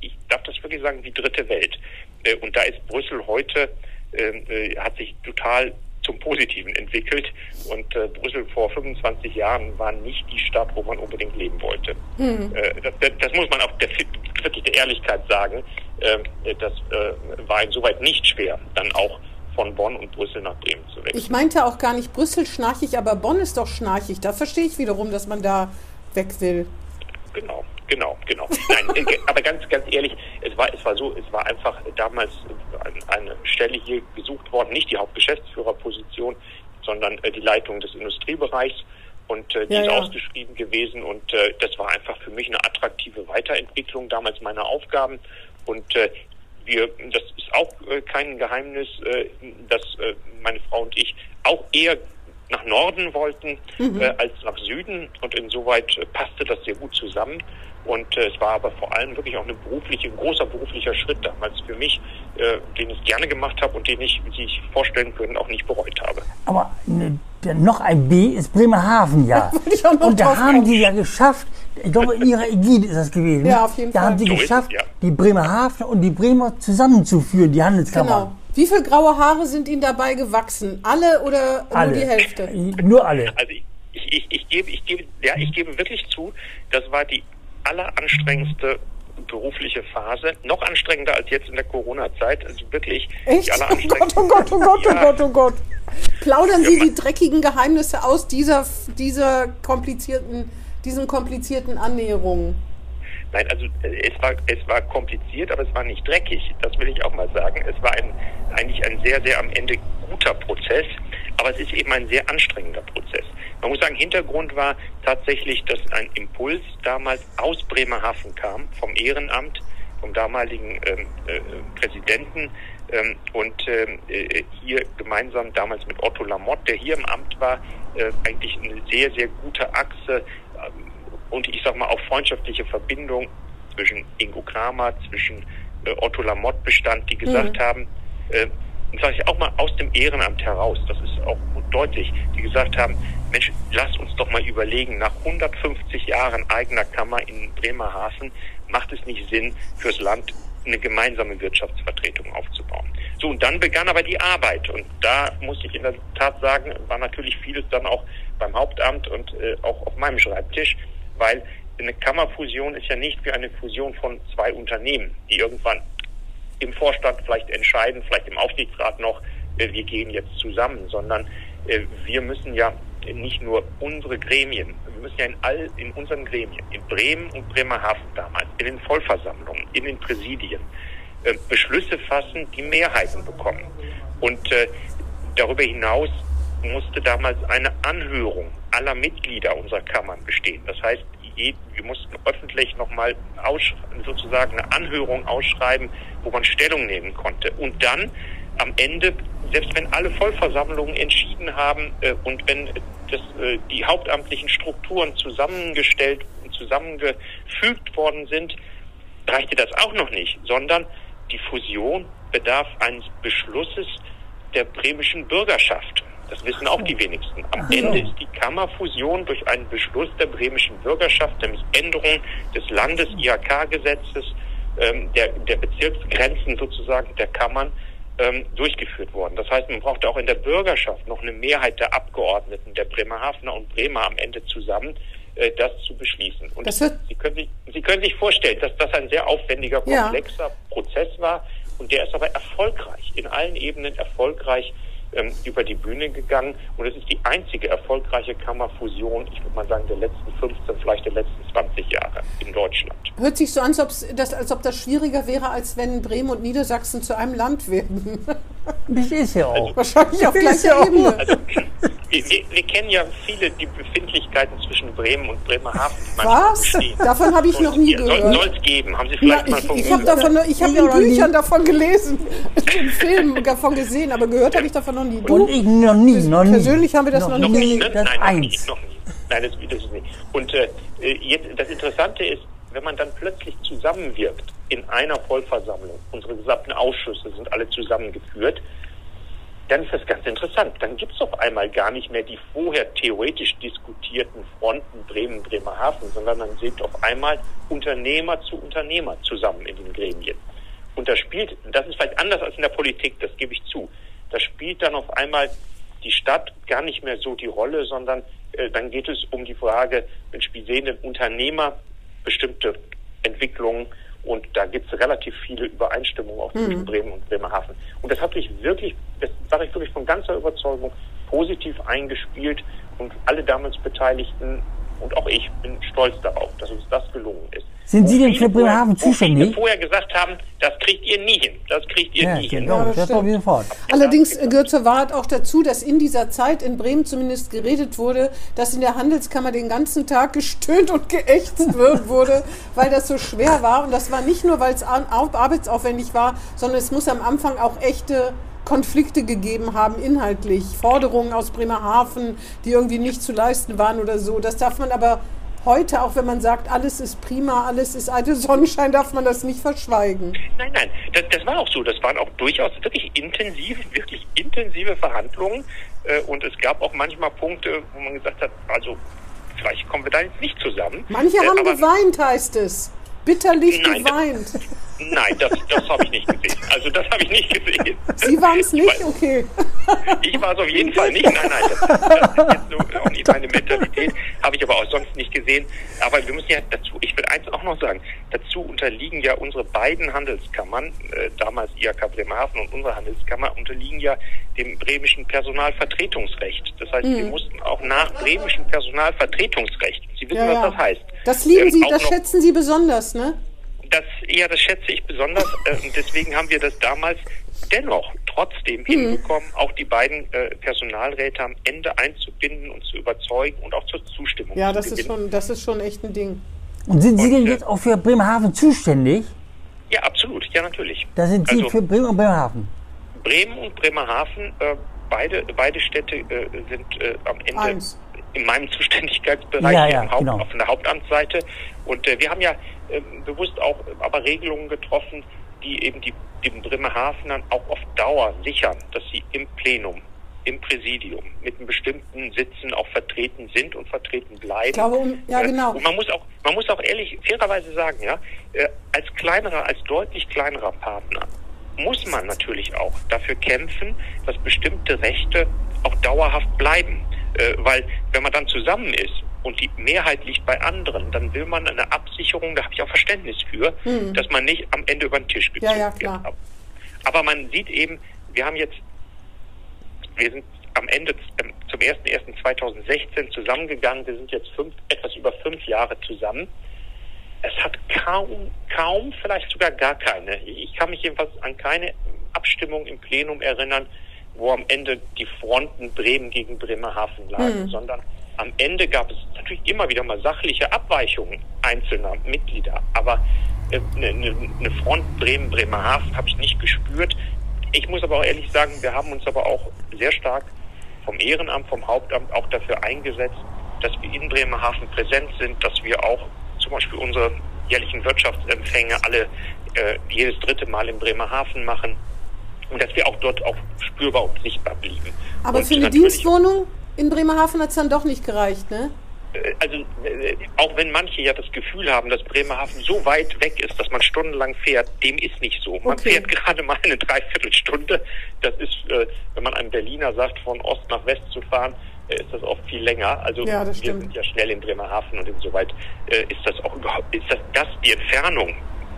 ich darf das wirklich sagen, wie dritte Welt. Äh, Und da ist Brüssel heute, ähm, äh, hat sich total zum Positiven entwickelt. Und äh, Brüssel vor 25 Jahren war nicht die Stadt, wo man unbedingt leben wollte. Äh, das, das, das muss man auch der, wirklich der Ehrlichkeit sagen. Äh, das äh, war insoweit nicht schwer, dann auch von Bonn und Brüssel nach Bremen zu wechseln. Ich meinte auch gar nicht Brüssel schnarchig, aber Bonn ist doch schnarchig. Da verstehe ich wiederum, dass man da weg will. Genau, genau, genau. Nein, äh, aber ganz, ganz ehrlich, es war, es war so, es war einfach damals ein- eine Stelle hier gesucht worden, nicht die Hauptgeschäftsführerposition, sondern äh, die Leitung des Industriebereichs. Und äh, die Ja, ist ja. ausgeschrieben gewesen und äh, das war einfach für mich eine attraktive Weiterentwicklung damals meiner Aufgaben. Und äh, wir, das ist auch äh, kein Geheimnis, äh, dass äh, meine Frau und ich auch eher nach Norden wollten äh, als nach Süden und insoweit äh, passte das sehr gut zusammen. Und äh, es war aber vor allem wirklich auch eine berufliche, ein großer beruflicher Schritt damals für mich, äh, den ich gerne gemacht habe und den ich, wie Sie sich vorstellen können, auch nicht bereut habe. Aber ne, noch ein B ist Bremerhaven, ja. Und da haben kommen. die ja geschafft, ich glaube, in ihrer Ägide ist das gewesen. ne? Ja, auf jeden da Fall. haben die So ist geschafft, es, ja. die Bremerhaven und die Bremer zusammenzuführen, die Handelskammer. Genau. Wie viele graue Haare sind Ihnen dabei gewachsen? Alle oder Alle. nur die Hälfte? Nur alle. Also ich, ich, ich, ich gebe, ich gebe, ja, ich gebe wirklich zu, das war die alleranstrengendste berufliche Phase, noch anstrengender als jetzt in der Corona-Zeit. Also wirklich Echt? die Oh Gott, alleranstrengendste. oh Gott, oh Gott, oh Ja. Gott, oh Gott. Plaudern Sie Ja, die dreckigen Geheimnisse aus dieser, dieser komplizierten diesen komplizierten Annäherungen? Nein, also äh, es war, es war kompliziert, aber es war nicht dreckig. Das will ich auch mal sagen. Es war ein, eigentlich ein sehr, sehr am Ende guter Prozess, aber es ist eben ein sehr anstrengender Prozess. Man muss sagen, Hintergrund war tatsächlich, dass ein Impuls damals aus Bremerhaven kam, vom Ehrenamt, vom damaligen ähm, äh, Präsidenten ähm, und ähm, äh, hier gemeinsam damals mit Otto Lamotte, der hier im Amt war, äh, eigentlich eine sehr, sehr gute Achse ähm, und ich sag mal auch freundschaftliche Verbindung zwischen Ingo Kramer, zwischen äh, Otto Lamotte bestand, die gesagt mhm. haben, äh, sage ich auch mal aus dem Ehrenamt heraus, das ist auch deutlich, die gesagt haben, Mensch, lass uns doch mal überlegen, nach 150 Jahren eigener Kammer in Bremerhaven macht es nicht Sinn, fürs Land eine gemeinsame Wirtschaftsvertretung aufzubauen. So, und dann begann aber die Arbeit. Und da muss ich in der Tat sagen, war natürlich vieles dann auch beim Hauptamt und äh, auch auf meinem Schreibtisch, weil eine Kammerfusion ist ja nicht wie eine Fusion von zwei Unternehmen, die irgendwann im Vorstand vielleicht entscheiden, vielleicht im Aufsichtsrat noch, äh, wir gehen jetzt zusammen, sondern äh, wir müssen ja nicht nur unsere Gremien, wir müssen ja in all, in unseren Gremien, in Bremen und Bremerhaven damals, in den Vollversammlungen, in den Präsidien, äh, Beschlüsse fassen, die Mehrheiten bekommen. Und darüber hinaus musste damals eine Anhörung aller Mitglieder unserer Kammern bestehen. Das heißt, wir mussten öffentlich nochmal sozusagen eine Anhörung ausschreiben, wo man Stellung nehmen konnte. Und dann am Ende, selbst wenn alle Vollversammlungen entschieden haben äh, und wenn das, äh, die hauptamtlichen Strukturen zusammengestellt und zusammengefügt worden sind, reichte das auch noch nicht, sondern die Fusion bedarf eines Beschlusses der bremischen Bürgerschaft. Das wissen auch die wenigsten. Am Ende ist die Kammerfusion durch einen Beschluss der bremischen Bürgerschaft, nämlich Änderung des Landes-IHK-Gesetzes, ähm, der, der Bezirksgrenzen sozusagen der Kammern, ähm, durchgeführt worden. Das heißt, man brauchte auch in der Bürgerschaft noch eine Mehrheit der Abgeordneten der Bremerhavener und Bremer am Ende zusammen, äh, das zu beschließen. Und Sie können, sich, Sie können sich vorstellen, dass das ein sehr aufwendiger, komplexer ja. Prozess war und der ist aber erfolgreich, in allen Ebenen erfolgreich ähm, über die Bühne gegangen. Und es ist die einzige erfolgreiche Kammerfusion, ich würde mal sagen, der letzten 15, vielleicht der letzten 20 Jahre in Deutschland. Hört sich so an, als ob das, als ob das schwieriger wäre, als wenn Bremen und Niedersachsen zu einem Land werden. Das ist ja auch. Also, Wahrscheinlich auf gleicher Ebene. Also, wir, wir, wir, kennen ja viele die Befindlichkeiten zwischen Bremen und Bremerhaven. Was? Davon habe ich noch nie gehört. Soll es geben? Haben Sie vielleicht Na, mal ich, ich habe davon, ich habe in Büchern davon gelesen, in Filmen davon gesehen, aber gehört habe ich davon noch nie. Du? Und ich noch nie, noch nie. Persönlich haben wir das noch, noch nie. nie. Das Nein, eins. Noch nie, noch nie. Nein, das, das ist nicht. Und äh, jetzt, das Interessante ist, wenn man dann plötzlich zusammenwirkt in einer Vollversammlung, unsere gesamten Ausschüsse sind alle zusammengeführt, dann ist das ganz interessant. Dann gibt es auf einmal gar nicht mehr die vorher theoretisch diskutierten Fronten Bremen, Bremerhaven, sondern dann sind auf einmal Unternehmer zu Unternehmer zusammen in den Gremien. Und das spielt, das ist vielleicht anders als in der Politik, das gebe ich zu. Da spielt dann auf einmal die Stadt gar nicht mehr so die Rolle, sondern äh, dann geht es um die Frage, Mensch, wie sehen denn Unternehmer bestimmte Entwicklungen und da gibt es relativ viele Übereinstimmungen auch zwischen mhm. Bremen und Bremerhaven. Und das hat sich wirklich, das sage ich wirklich von ganzer Überzeugung, positiv eingespielt und alle damals Beteiligten und auch ich bin stolz darauf, dass uns das gelungen ist. Sind Sie denn für Bremerhaven zuständig? Die vorher gesagt haben, das kriegt ihr nie hin. Das kriegt ihr ja, nie genau, hin. Das, das auf jeden Fall. Allerdings gehört zur Wahrheit auch dazu, dass in dieser Zeit in Bremen zumindest geredet wurde, dass in der Handelskammer den ganzen Tag gestöhnt und geächtzt wurde, weil das so schwer war. Und das war nicht nur, weil es arbeitsaufwendig war, sondern es muss am Anfang auch echte Konflikte gegeben haben, inhaltlich. Forderungen aus Bremerhaven, die irgendwie nicht zu leisten waren oder so. Das darf man aber heute, auch wenn man sagt, alles ist prima, alles ist alte Sonnenschein, darf man das nicht verschweigen. Nein, nein, das, das war auch so. Das waren auch durchaus wirklich intensive, wirklich intensive Verhandlungen. Äh, und es gab auch manchmal Punkte, wo man gesagt hat, also vielleicht kommen wir da jetzt nicht zusammen. Manche äh, haben geweint, heißt es. Bitterlich nein, geweint. Das, nein, das, das habe ich nicht gesehen. Also das habe ich nicht gesehen. Sie waren es nicht? Okay. Ich war es auf jeden Fall nicht. Nein, nein, das, das ist jetzt so auch nicht meine Mentalität. Habe ich aber auch sonst nicht gesehen. Aber wir müssen ja dazu, ich will eins auch noch sagen, dazu unterliegen ja unsere beiden Handelskammern, äh, damals IAK Bremerhaven und unsere Handelskammer, unterliegen ja dem bremischen Personalvertretungsrecht. Das heißt, wir mussten auch nach bremischen Personalvertretungsrecht, Sie wissen, Ja, was ja. das heißt. Das lieben ähm, Sie, das schätzen Sie besonders, ne? das, ja, das schätze ich besonders. Äh, und deswegen haben wir das damals dennoch trotzdem Mhm. hinbekommen, auch die beiden äh, Personalräte am Ende einzubinden und zu überzeugen und auch zur Zustimmung Ja, zu das ist gewinnen. schon, das ist schon echt ein Ding. Und sind Sie Und, denn äh, jetzt auch für Bremerhaven zuständig? Ja, absolut, ja, natürlich. Da sind Sie Also- für Bremen und Bremerhaven. Bremen und Bremerhaven, äh, beide, beide Städte äh, sind äh, am Ende Eins. In meinem Zuständigkeitsbereich Ja, ja, im Haupt, genau. auf der Hauptamtsseite. Und äh, wir haben ja äh, bewusst auch äh, aber Regelungen getroffen, die eben die, den Bremerhavenern auch auf Dauer sichern, dass sie im Plenum, im Präsidium mit einem bestimmten Sitzen auch vertreten sind und vertreten bleiben. Ich glaube, ja Äh, genau. Und man muss auch, man muss auch ehrlich, fairerweise sagen, ja, äh, als kleinerer, als deutlich kleinerer Partner muss man natürlich auch dafür kämpfen, dass bestimmte Rechte auch dauerhaft bleiben. Äh, weil wenn man dann zusammen ist und die Mehrheit liegt bei anderen, dann will man eine Absicherung, da habe ich auch Verständnis für, dass man nicht am Ende über den Tisch gezogen. Ja, ja, wird. Aber man sieht eben, wir haben jetzt wir sind am Ende ähm, zum 01.01.2016 zusammengegangen. Wir sind jetzt fünf, etwas über fünf Jahre zusammen. Es hat kaum, kaum, vielleicht sogar gar keine. Ich kann mich jedenfalls an keine Abstimmung im Plenum erinnern, wo am Ende die Fronten Bremen gegen Bremerhaven lagen, sondern am Ende gab es natürlich immer wieder mal sachliche Abweichungen einzelner Mitglieder. Aber äh, eine, eine eine Front Bremen-Bremerhaven habe ich nicht gespürt. Ich muss aber auch ehrlich sagen, wir haben uns aber auch sehr stark vom Ehrenamt, vom Hauptamt auch dafür eingesetzt, dass wir in Bremerhaven präsent sind, dass wir auch zum Beispiel unsere jährlichen Wirtschaftsempfänge alle äh, jedes dritte Mal in Bremerhaven machen und dass wir auch dort auch spürbar und sichtbar blieben. Aber und für eine Dienstwohnung in Bremerhaven hat es dann doch nicht gereicht, ne? äh, also äh, auch wenn manche ja das Gefühl haben, dass Bremerhaven so weit weg ist, dass man stundenlang fährt, dem ist nicht so. Man Okay. fährt gerade mal eine Dreiviertelstunde. Das ist, äh, wenn man einem Berliner sagt, von Ost nach West zu fahren, äh, ist das oft viel länger. Also Ja, wir stimmt. sind ja schnell in Bremerhaven und insoweit ist das auch überhaupt, ist das, das die Entfernung.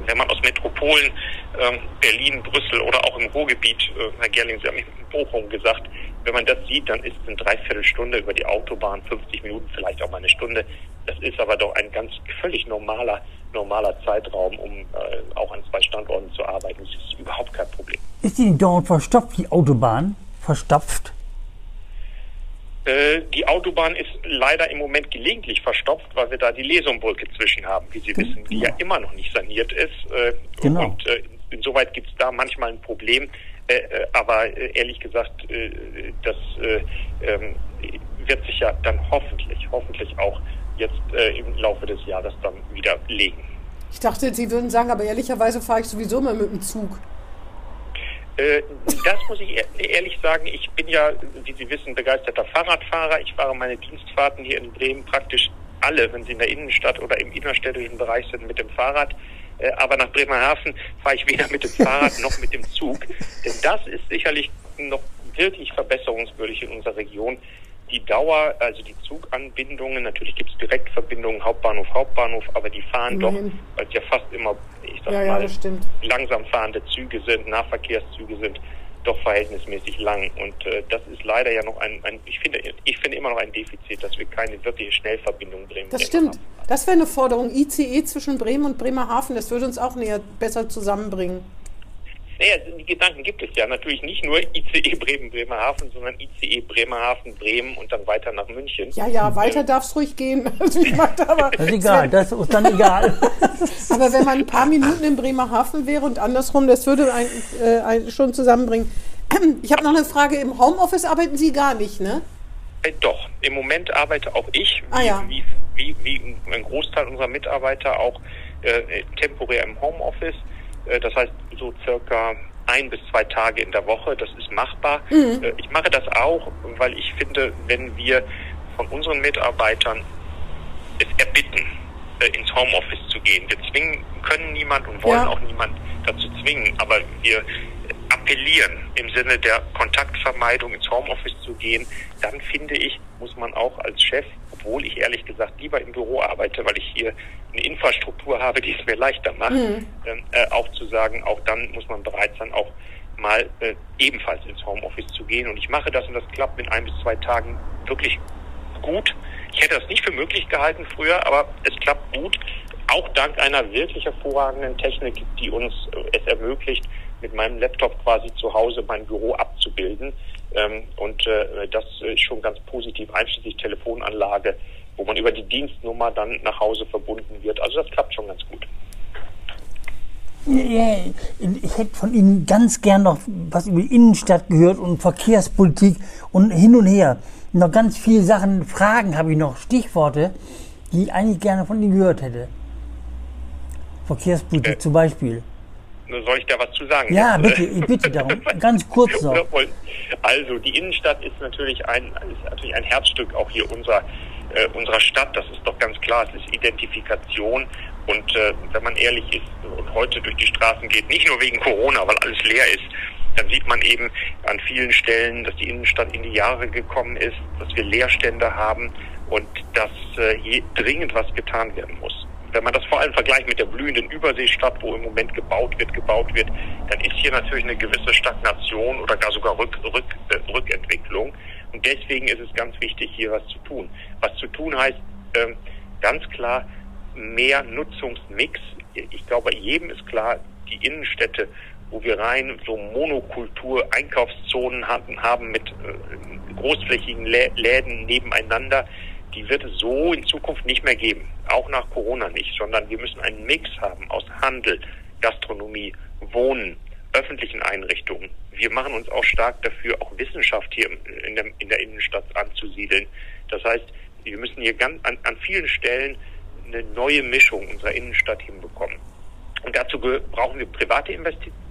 Wenn man aus Metropolen, ähm, Berlin, Brüssel oder auch im Ruhrgebiet, äh, Herr Gerling, Sie haben in Bochum gesagt, wenn man das sieht, dann ist es eine Dreiviertelstunde über die Autobahn, 50 Minuten, vielleicht auch mal eine Stunde. Das ist aber doch ein ganz völlig normaler, normaler Zeitraum, um äh, auch an zwei Standorten zu arbeiten. Das ist überhaupt kein Problem. Ist die dauernd verstopft, die Autobahn? Verstopft? Äh, die Autobahn ist leider im Moment gelegentlich verstopft, weil wir da die Lesumbrücke zwischen haben, wie Sie wissen, die ja immer noch nicht saniert ist. Äh, Genau. Und äh, insoweit gibt es da manchmal ein Problem. Aber ehrlich gesagt, das äh, ähm, wird sich ja dann hoffentlich, hoffentlich auch jetzt im Laufe des Jahres dann wieder legen. Ich dachte, Sie würden sagen, aber ehrlicherweise fahre ich sowieso mal mit dem Zug. Äh, das muss ich ehr- ehrlich sagen. Ich bin ja, wie Sie wissen, begeisterter Fahrradfahrer. Ich fahre meine Dienstfahrten hier in Bremen praktisch alle, wenn sie in der Innenstadt oder im innerstädtischen Bereich sind, mit dem Fahrrad. Äh, aber nach Bremerhaven fahre ich weder mit dem Fahrrad noch mit dem Zug. Denn das ist sicherlich noch wirklich verbesserungswürdig in unserer Region. Die Dauer, also die Zuganbindungen, natürlich gibt es Direktverbindungen Hauptbahnhof, Hauptbahnhof, aber die fahren Immerhin. doch, weil es ja fast immer, ich sag Ja, ja, mal, stimmt. langsam fahrende Züge sind, Nahverkehrszüge sind doch verhältnismäßig lang. Und äh, das ist leider ja noch ein, ein ich finde, ich finde immer noch ein Defizit, dass wir keine wirkliche Schnellverbindung Bremen. Das stimmt. Das wäre eine Forderung. ICE zwischen Bremen und Bremerhaven, das würde uns auch näher besser zusammenbringen. Naja, die Gedanken gibt es ja natürlich nicht nur ICE Bremen, Bremerhaven, sondern ICE Bremerhaven, Bremen und dann weiter nach München. Ja, ja, weiter darf es ruhig gehen. Also ich meinte aber, Das ist egal, das ist dann egal. aber wenn man ein paar Minuten in Bremerhaven wäre und andersrum, das würde ein, äh, ein, schon zusammenbringen. Ich habe noch eine Frage. Im Homeoffice arbeiten Sie gar nicht, ne? Äh, doch, im Moment arbeite auch ich, Ah, ja. wie, wie, wie ein Großteil unserer Mitarbeiter, auch äh, temporär im Homeoffice. Äh, das heißt, so circa ein bis zwei Tage in der Woche, das ist machbar. Mhm. Äh, ich mache das auch, weil ich finde, wenn wir von unseren Mitarbeitern es erbitten, äh, ins Homeoffice zu gehen. Wir zwingen, können niemand und wollen Ja. auch niemand dazu zwingen, aber wir appellieren, im Sinne der Kontaktvermeidung ins Homeoffice zu gehen, dann finde ich, muss man auch als Chef, obwohl ich ehrlich gesagt lieber im Büro arbeite, weil ich hier eine Infrastruktur habe, die es mir leichter macht, mhm. äh, auch zu sagen, auch dann muss man bereit sein, auch mal äh, ebenfalls ins Homeoffice zu gehen. Und ich mache das und das klappt mit ein bis zwei Tagen wirklich gut. Ich hätte das nicht für möglich gehalten früher, aber es klappt gut. Auch dank einer wirklich hervorragenden Technik, die uns äh, es ermöglicht, mit meinem Laptop quasi zu Hause mein Büro abzubilden. Ähm, und äh, das ist schon ganz positiv, einschließlich Telefonanlage, wo man über die Dienstnummer dann nach Hause verbunden wird. Also das klappt schon ganz gut. Ich hätte von Ihnen ganz gern noch was über die Innenstadt gehört und Verkehrspolitik und hin und her. Noch ganz viele Sachen, Fragen habe ich noch, Stichworte, die ich eigentlich gerne von Ihnen gehört hätte. Verkehrspolitik äh, zum Beispiel. Soll ich da was zu sagen? Ja, bitte, ich bitte darum. Ganz kurz noch. Also, die Innenstadt ist natürlich ein, ist natürlich ein Herzstück auch hier unserer, äh, unserer Stadt. Das ist doch ganz klar. Es ist Identifikation. Und äh, wenn man ehrlich ist und heute durch die Straßen geht, nicht nur wegen Corona, weil alles leer ist, dann sieht man eben an vielen Stellen, dass die Innenstadt in die Jahre gekommen ist, dass wir Leerstände haben und dass äh, hier dringend was getan werden muss. Wenn man das vor allem vergleicht mit der blühenden Überseestadt, wo im Moment gebaut wird, gebaut wird, dann ist hier natürlich eine gewisse Stagnation oder gar sogar Rück, Rück, äh, Rückentwicklung. Und deswegen ist es ganz wichtig, hier was zu tun. Was zu tun heißt, äh, ganz klar, mehr Nutzungsmix. Ich glaube, jedem ist klar, die Innenstädte, wo wir rein so Monokultur-Einkaufszonen hatten, haben mit äh, großflächigen Lä Läden nebeneinander, die wird es so in Zukunft nicht mehr geben. Auch nach Corona nicht, sondern wir müssen einen Mix haben aus Handel, Gastronomie, Wohnen, öffentlichen Einrichtungen. Wir machen uns auch stark dafür, auch Wissenschaft hier in der, in der Innenstadt anzusiedeln. Das heißt, wir müssen hier ganz an, an vielen Stellen eine neue Mischung unserer Innenstadt hinbekommen. Und dazu brauchen wir private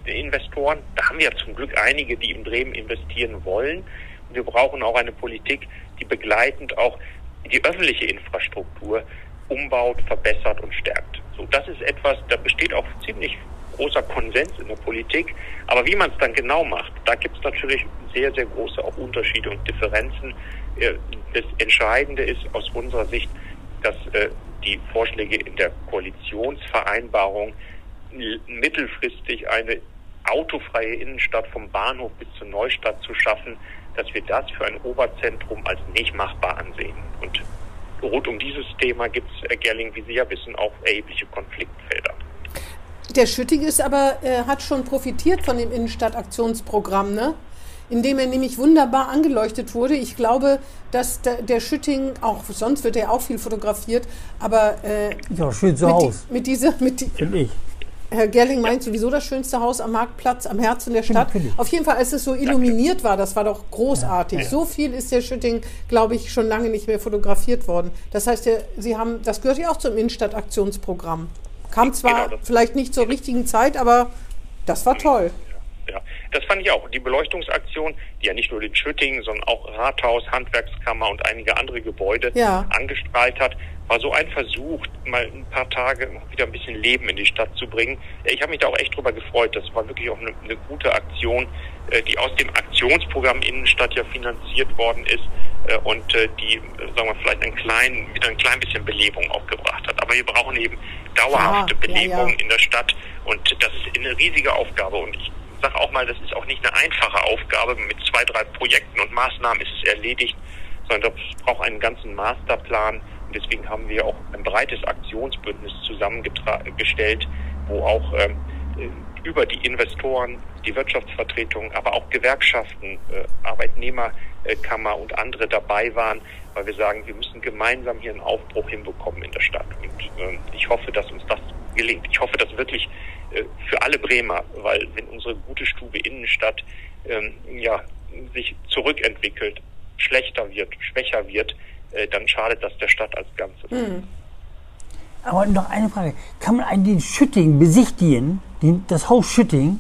Investoren. Da haben wir ja zum Glück einige, die in Bremen investieren wollen. Und wir brauchen auch eine Politik, die begleitend auch die öffentliche Infrastruktur umbaut, verbessert und stärkt. So, das ist etwas, da besteht auch ziemlich großer Konsens in der Politik. Aber wie man es dann genau macht, da gibt es natürlich sehr, sehr große auch Unterschiede und Differenzen. Äh, das Entscheidende ist aus unserer Sicht, dass äh, die Vorschläge in der Koalitionsvereinbarung mittelfristig eine autofreie Innenstadt vom Bahnhof bis zur Neustadt zu schaffen, dass wir das für ein Oberzentrum als nicht machbar ansehen. Und rund um dieses Thema gibt es, Herr Gerling, wie Sie ja wissen, auch erhebliche Konfliktfelder. Der Schütting ist aber, äh, hat schon profitiert von dem Innenstadtaktionsprogramm, ne? indem er nämlich wunderbar angeleuchtet wurde. Ich glaube, dass der, der Schütting, auch sonst wird er auch viel fotografiert, aber äh, ja, schön zu Hause. Die, mit dieser, mit die, ich. Herr Gerling meint ja. sowieso das schönste Haus am Marktplatz, am Herzen der Stadt. Auf jeden Fall, als es so illuminiert war, das war doch großartig. Ja. So viel ist der Schütting, glaube ich, schon lange nicht mehr fotografiert worden. Das heißt, Sie haben, das gehört ja auch zum Innenstadtaktionsprogramm. Kam zwar genau, vielleicht nicht zur richtigen Zeit, aber das war toll. Ja, das fand ich auch. Die Beleuchtungsaktion, die ja nicht nur den Schütting, sondern auch Rathaus, Handwerkskammer und einige andere Gebäude ja. angestrahlt hat, war so ein Versuch, mal ein paar Tage wieder ein bisschen Leben in die Stadt zu bringen. Ich habe mich da auch echt drüber gefreut. Das war wirklich auch eine, eine gute Aktion, äh, die aus dem Aktionsprogramm Innenstadt ja finanziert worden ist äh, und äh, die, sagen wir, vielleicht ein klein, wieder ein klein bisschen Belebung auch gebracht hat. Aber wir brauchen eben dauerhafte ja, Belebung ja, in der Stadt und das ist eine riesige Aufgabe und ich sage auch mal, das ist auch nicht eine einfache Aufgabe. Mit zwei, drei Projekten und Maßnahmen ist es erledigt, sondern es braucht einen ganzen Masterplan. Und deswegen haben wir auch ein breites Aktionsbündnis zusammengestellt, wo auch ähm, über die Investoren, die Wirtschaftsvertretungen, aber auch Gewerkschaften, äh, Arbeitnehmerkammer und andere dabei waren, weil wir sagen, wir müssen gemeinsam hier einen Aufbruch hinbekommen in der Stadt. Und äh, ich hoffe, dass uns das gelingt. Ich hoffe, dass wirklich äh, für alle Bremer, weil wenn unsere gute Stube Innenstadt ähm, ja, sich zurückentwickelt, schlechter wird, schwächer wird, äh, dann schadet das der Stadt als Ganzes. Mhm. Aber noch eine Frage. Kann man einen den Schütting besichtigen, den, das Haus Schütting?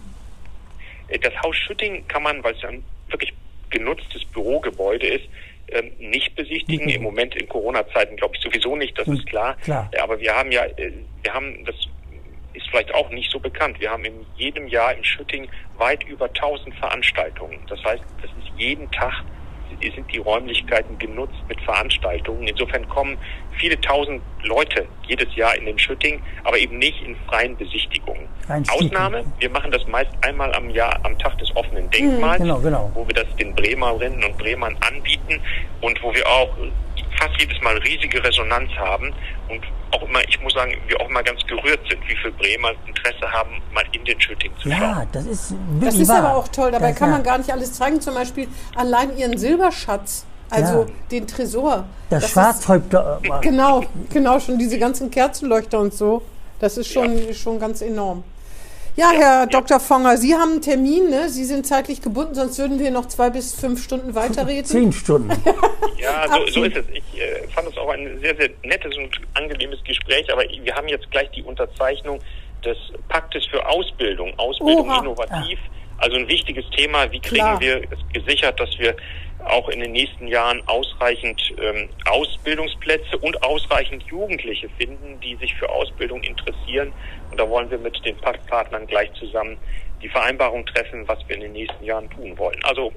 Äh, das Haus Schütting kann man, weil es ein wirklich genutztes Bürogebäude ist, ähm, nicht besichtigen. Mhm. Im Moment in Corona-Zeiten glaube ich sowieso nicht, das mhm. ist klar. klar. Aber wir haben ja, äh, wir haben das ist vielleicht auch nicht so bekannt. Wir haben in jedem Jahr im Schütting weit über 1000 Veranstaltungen. Das heißt, das ist jeden Tag sind die Räumlichkeiten genutzt mit Veranstaltungen. Insofern kommen viele tausend Leute jedes Jahr in den Schütting, aber eben nicht in freien Besichtigungen. Ausnahme, wir machen das meist einmal am Jahr am Tag des offenen Denkmals, genau, genau. wo wir das den Bremerinnen und Bremern anbieten und wo wir auch fast jedes Mal riesige Resonanz haben und auch immer, ich muss sagen, wir auch mal ganz gerührt sind, wie viele Bremer Interesse haben, mal in den Schütting zu ja, schauen. Ja, das ist wirklich Das ist wahr. aber auch toll. Dabei das kann man gar nicht alles zeigen. Zum Beispiel allein ihren Silberschatz. Also ja. den Tresor. Das, das Schwarzhäupter. Ist, genau, genau, schon diese ganzen Kerzenleuchter und so. Das ist schon, ja. schon ganz enorm. Ja, Herr Dr. Fonger, Sie haben einen Termin, ne? Sie sind zeitlich gebunden, sonst würden wir noch zwei bis fünf Stunden weiterreden. Zehn Stunden. ja, so, so, ist es. Ich äh, fand es auch ein sehr, sehr nettes und angenehmes Gespräch, aber wir haben jetzt gleich die Unterzeichnung des Paktes für Ausbildung, Ausbildung Oha. innovativ. Ja. Also ein wichtiges Thema. Wie kriegen Klar. wir es gesichert, dass wir auch in den nächsten Jahren ausreichend ähm, Ausbildungsplätze und ausreichend Jugendliche finden, die sich für Ausbildung interessieren. Und da wollen wir mit den Partnern gleich zusammen die Vereinbarung treffen, was wir in den nächsten Jahren tun wollen. Also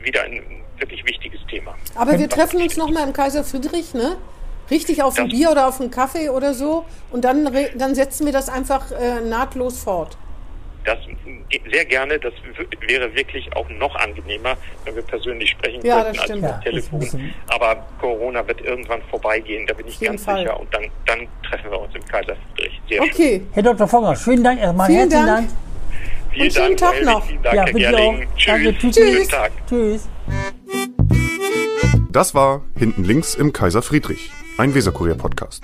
wieder ein wirklich wichtiges Thema. Aber wir treffen uns nochmal im Kaiser Friedrich, ne? Richtig auf ein Bier oder auf einen Kaffee oder so. Und dann, dann setzen wir das einfach äh, nahtlos fort. Das sehr gerne. Das wäre wirklich auch noch angenehmer, wenn wir persönlich sprechen ja, könnten als ja, Telefon. Aber Corona wird irgendwann vorbeigehen, da bin ich ganz Fall. sicher. Und dann, dann treffen wir uns im Kaiserfriedrich. Sehr okay. Schön. Herr Dr. Fonger, schönen Dank erstmal. Vielen Herzlichen Dank. Dank. Vielen Und schönen Dank, Tag noch. Vielen Dank, ja, Herr Gerling. Tschüss. Danke, tschüss. Tschüss. Tag. Tschüss. Das war Hinten links im Kaiser Friedrich, ein Weserkurier-Podcast.